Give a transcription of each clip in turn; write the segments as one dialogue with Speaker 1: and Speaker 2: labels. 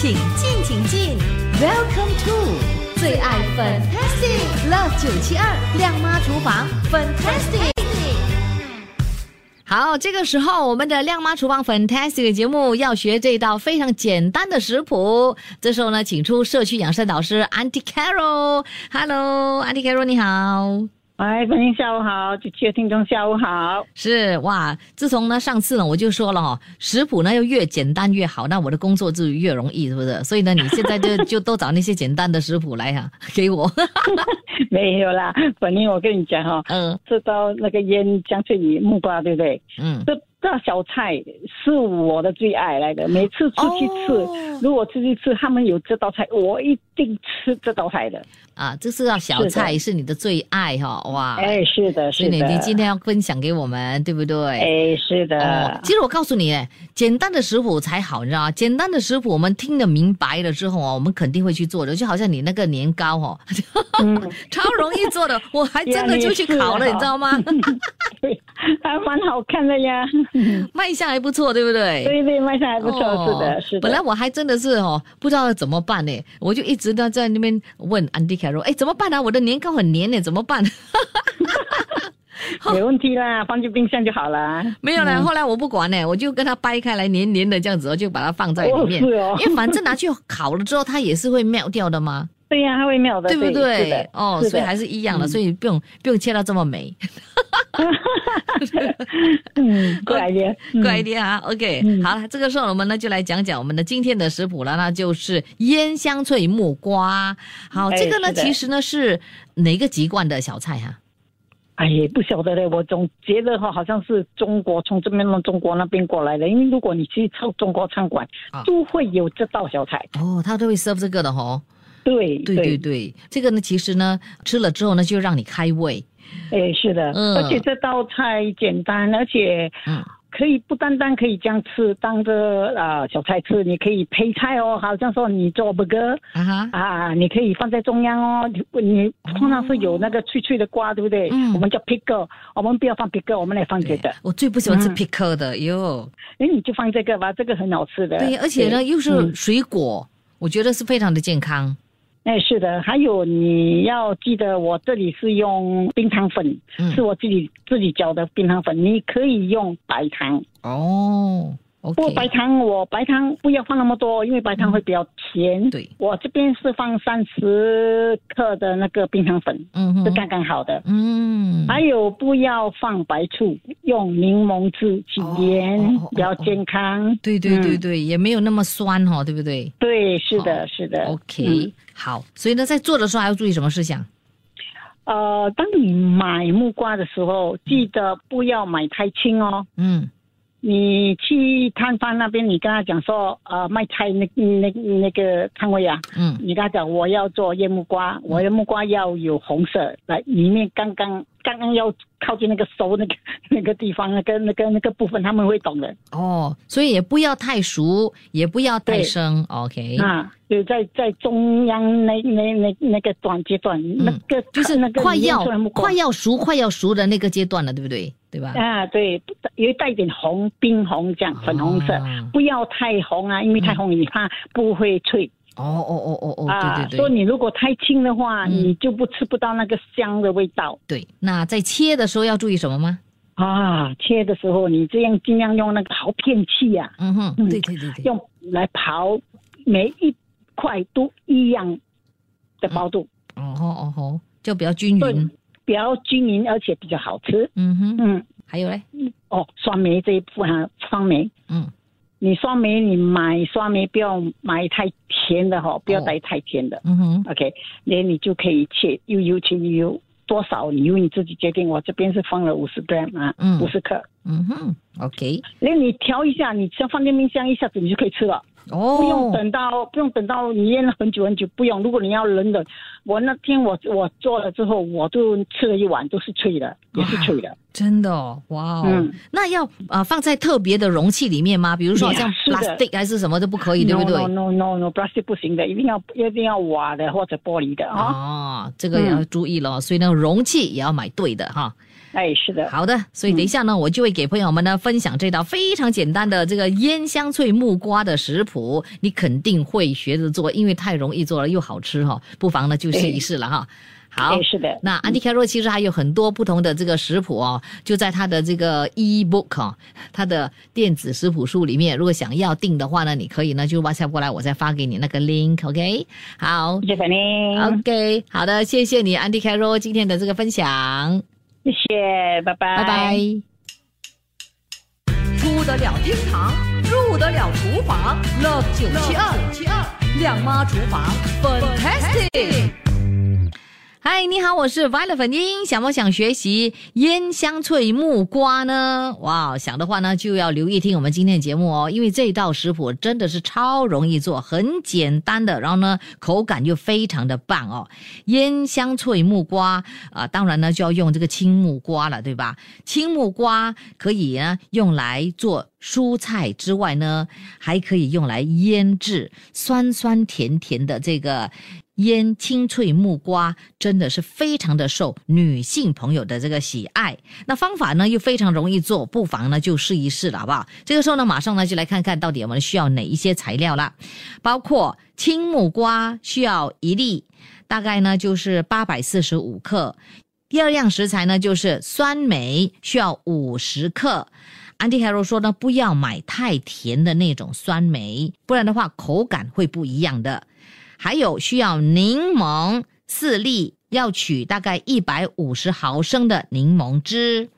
Speaker 1: 请进，请进，Welcome to 最爱 Fantastic Love 九七二亮妈厨房 Fantastic。好，这个时候我们的亮妈厨房 Fantastic 节目要学这道非常简单的食谱。这时候呢，请出社区养生导师 Auntie Carol。Hello，Auntie Carol，你好。
Speaker 2: 哎，朋友下午好，主持的听众下午好。
Speaker 1: 是哇，自从呢上次呢我就说了哈，食谱呢要越简单越好，那我的工作就越容易，是不是？所以呢，你现在就就都找那些简单的食谱来哈，给我。
Speaker 2: 没有啦，反正我跟你讲哈，嗯，这道那个腌姜脆鱼木瓜，对不对？嗯。这这小菜是我的最爱来的，每次出去吃，如果出去吃，他们有这道菜，我一定吃这道菜的。
Speaker 1: 啊，这是道小菜，是你的最爱哈，哇！
Speaker 2: 哎，是的，是的。
Speaker 1: 你你今天要分享给我们，对不对？
Speaker 2: 哎，是的。
Speaker 1: 其实我告诉你，简单的食谱才好，你知道吗？简单的食谱，我们听得明白了之后啊，我们肯定会去做的。就好像你那个年糕哦，超容易做的，我还真的就去烤了，你知道吗？
Speaker 2: 对，还蛮好看的呀，
Speaker 1: 卖相还不错，对不对？
Speaker 2: 对对，卖相还不错，是的，是的。
Speaker 1: 本来我还真的是哦，不知道怎么办呢，我就一直呢在那边问安迪凯说：“哎，怎么办呢？我的年糕很黏呢，怎么办？”
Speaker 2: 没问题啦，放进冰箱就好了。
Speaker 1: 没有了，后来我不管呢，我就跟它掰开来，黏黏的这样子，我就把它放在里面。
Speaker 2: 哦，
Speaker 1: 因为反正拿去烤了之后，它也是会 melted 掉的嘛。
Speaker 2: 对呀，它会 melted 的，
Speaker 1: 对不对？哦，所以还是一样的，所以不用不用切到这么美。
Speaker 2: 嗯，怪一点，
Speaker 1: 怪一点啊。OK，好了，这个时候我们呢就来讲讲我们的今天的食谱了，那就是腌香脆木瓜。好，这个呢其实呢是哪个籍贯的小菜哈？
Speaker 2: 哎呀，不晓得嘞，我总觉得哈好像是中国从这边从中国那边过来的，因为如果你去吃中国餐馆，都会有这道小菜。
Speaker 1: 哦，他都会 serve 这个的哈。
Speaker 2: 对
Speaker 1: 对对对，这个呢其实呢吃了之后呢就让你开胃。
Speaker 2: 哎，是的，而且这道菜简单，而且可以不单单可以这样吃，当着啊小菜吃，你可以配菜哦。好像说你做 burger 啊啊，你可以放在中央哦。你通常是有那个脆脆的瓜，对不对？我们叫 pickle，我们不要放 pickle，我们来放这个。
Speaker 1: 我最不喜欢吃 pickle 的哟。
Speaker 2: 哎，你就放这个吧，这个很好吃的。
Speaker 1: 对，而且呢又是水果，我觉得是非常的健康。
Speaker 2: 哎，是的，还有你要记得，我这里是用冰糖粉，是我自己自己搅的冰糖粉，你可以用白糖
Speaker 1: 哦。
Speaker 2: 不过白糖我白糖不要放那么多，因为白糖会比较甜。
Speaker 1: 对，
Speaker 2: 我这边是放三十克的那个冰糖粉，嗯，是刚刚好的。嗯，还有不要放白醋，用柠檬汁去腌，比较健康。
Speaker 1: 对对对对，也没有那么酸哈，对不对？
Speaker 2: 对，是的，是的。
Speaker 1: OK，好。所以呢，在做的时候还要注意什么事项？
Speaker 2: 呃，当你买木瓜的时候，记得不要买太轻哦。嗯。你去摊贩那边，你跟他讲说，呃，卖菜那那那个摊位啊，嗯，你跟他讲我要做腌木瓜，我的木瓜要有红色，来里面刚刚刚刚要靠近那个熟那个 那个地方，那个那个那个部分他们会懂的。
Speaker 1: 哦，所以也不要太熟，也不要太生，OK。
Speaker 2: 啊，就在在中央那那那那个短阶段，那个
Speaker 1: 就是
Speaker 2: 那个
Speaker 1: 快要快要熟快要熟的那个阶段了，对不对？对吧？
Speaker 2: 啊，对，有带点红，冰红这样，粉红色，不要太红啊，因为太红你怕不会脆。
Speaker 1: 哦哦哦哦哦，对对对。
Speaker 2: 说你如果太轻的话，你就不吃不到那个香的味道。
Speaker 1: 对，那在切的时候要注意什么吗？
Speaker 2: 啊，切的时候你这样尽量用那个刨片器呀。
Speaker 1: 嗯哼，对对对对，
Speaker 2: 用来刨每一块都一样的薄度。
Speaker 1: 哦哦哦吼，就比较均匀。
Speaker 2: 比较均匀，而且比较好吃。
Speaker 1: 嗯哼，嗯，还有嘞，
Speaker 2: 哦，酸梅这一部分，酸梅，嗯，你酸梅，你买酸梅不要买太甜的哈，不要带太甜的。嗯哼，OK，那你就可以切，又油切油多少，你由你自己决定。我这边是放了五十 gram 啊，五十克。
Speaker 1: 嗯哼，OK，
Speaker 2: 那你调一下，你只要放进冰箱，一下子你就可以吃了。哦，不用等到不用等到你腌了很久很久，不用。如果你要冷的，我那天我我做了之后，我就吃了一碗，都是脆的，也是脆的。
Speaker 1: 真的哇，嗯，那要啊放在特别的容器里面吗？比如说好像 plastic 还是什么都不可以，对不对
Speaker 2: ？No no no no，plastic 不行的，一定要一定要瓦的或者玻璃的啊。
Speaker 1: 哦，这个要注意了，所以呢容器也要买对的哈。
Speaker 2: 哎，是的。
Speaker 1: 好的，所以等一下呢，我就会给朋友们呢分享这道非常简单的这个腌香脆木瓜的食谱，你肯定会学着做，因为太容易做了又好吃哈，不妨呢就试一试了哈。好，
Speaker 2: 是的。
Speaker 1: 那安迪凯洛其实还有很多不同的这个食谱哦，就在他的这个 e-book 哦，他的电子食谱书里面。如果想要订的话呢，你可以呢就 WhatsApp 过来，我再发给你那个 link，OK？好，
Speaker 2: 谢谢你。
Speaker 1: OK，好的，谢谢你，安迪凯洛今天的这个分享。
Speaker 2: 谢谢，拜拜，
Speaker 1: 拜拜。出得了厅堂，入得了厨房，Love 九七二，亮妈厨房，Fantastic。嗨，你好，我是 Violet 粉英。想不想学习腌香脆木瓜呢？哇，想的话呢，就要留意听我们今天的节目哦，因为这一道食谱真的是超容易做，很简单的，然后呢，口感又非常的棒哦。腌香脆木瓜啊，当然呢就要用这个青木瓜了，对吧？青木瓜可以呢用来做蔬菜之外呢，还可以用来腌制，酸酸甜甜的这个。腌青脆木瓜真的是非常的受女性朋友的这个喜爱，那方法呢又非常容易做，不妨呢就试一试了，好不好？这个时候呢，马上呢就来看看到底我们需要哪一些材料了，包括青木瓜需要一粒，大概呢就是八百四十五克。第二样食材呢就是酸梅需要五十克。安迪海罗说呢，不要买太甜的那种酸梅，不然的话口感会不一样的。还有需要柠檬四粒，要取大概一百五十毫升的柠檬汁，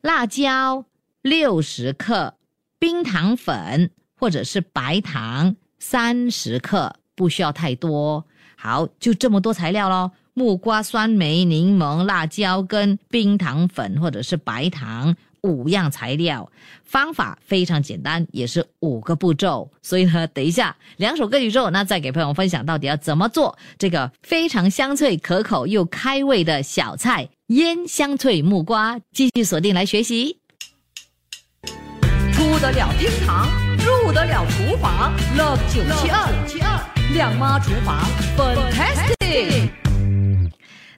Speaker 1: 辣椒六十克，冰糖粉或者是白糖三十克，不需要太多。好，就这么多材料喽：木瓜、酸梅、柠檬、辣椒跟冰糖粉或者是白糖。五样材料，方法非常简单，也是五个步骤。所以呢，等一下两首歌曲之后，那再给朋友分享到底要怎么做这个非常香脆可口又开胃的小菜——腌香脆木瓜。继续锁定来学习。出得了厅堂，入得了厨房，Love 九七二，亮妈厨房，Fantastic。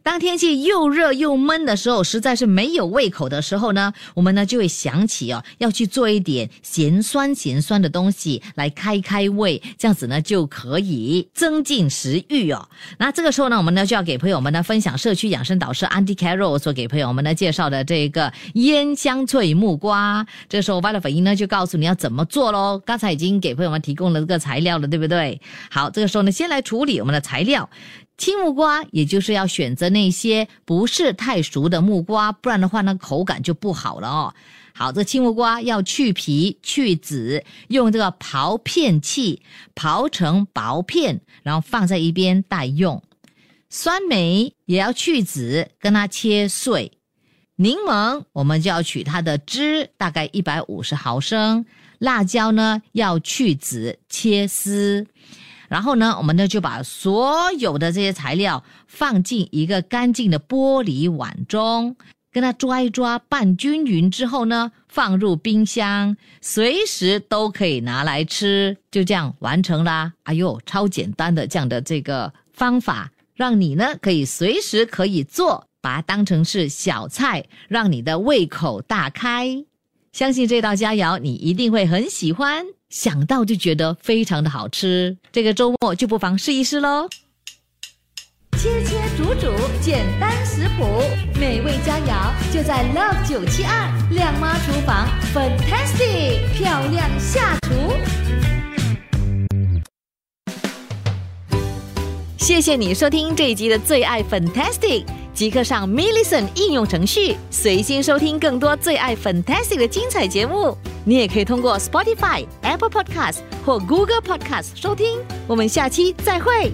Speaker 1: 当天气又热又闷的时候，实在是没有胃口的时候呢，我们呢就会想起哦，要去做一点咸酸咸酸的东西来开开胃，这样子呢就可以增进食欲哦。那这个时候呢，我们呢就要给朋友们呢分享社区养生导师 Andy Carroll 所给朋友们呢介绍的这个腌香脆木瓜。这个时候 v i l e 粉音呢就告诉你要怎么做喽。刚才已经给朋友们提供了这个材料了，对不对？好，这个时候呢，先来处理我们的材料。青木瓜，也就是要选择那些不是太熟的木瓜，不然的话呢，口感就不好了哦。好，这青木瓜要去皮去籽，用这个刨片器刨成薄片，然后放在一边待用。酸梅也要去籽，跟它切碎。柠檬我们就要取它的汁，大概一百五十毫升。辣椒呢要去籽切丝。然后呢，我们呢就把所有的这些材料放进一个干净的玻璃碗中，跟它抓一抓，拌均匀之后呢，放入冰箱，随时都可以拿来吃，就这样完成啦。哎呦，超简单的这样的这个方法，让你呢可以随时可以做，把它当成是小菜，让你的胃口大开。相信这道佳肴你一定会很喜欢。想到就觉得非常的好吃，这个周末就不妨试一试喽。切切煮煮，简单食谱，美味佳肴就在 Love 九七二亮妈厨房，Fantastic 漂亮下厨。谢谢你收听这一集的最爱 Fantastic，即刻上 m i l l i c e n t 应用程序，随心收听更多最爱 Fantastic 的精彩节目。你也可以通过 Spotify、Apple Podcast 或 Google Podcast 收听。我们下期再会。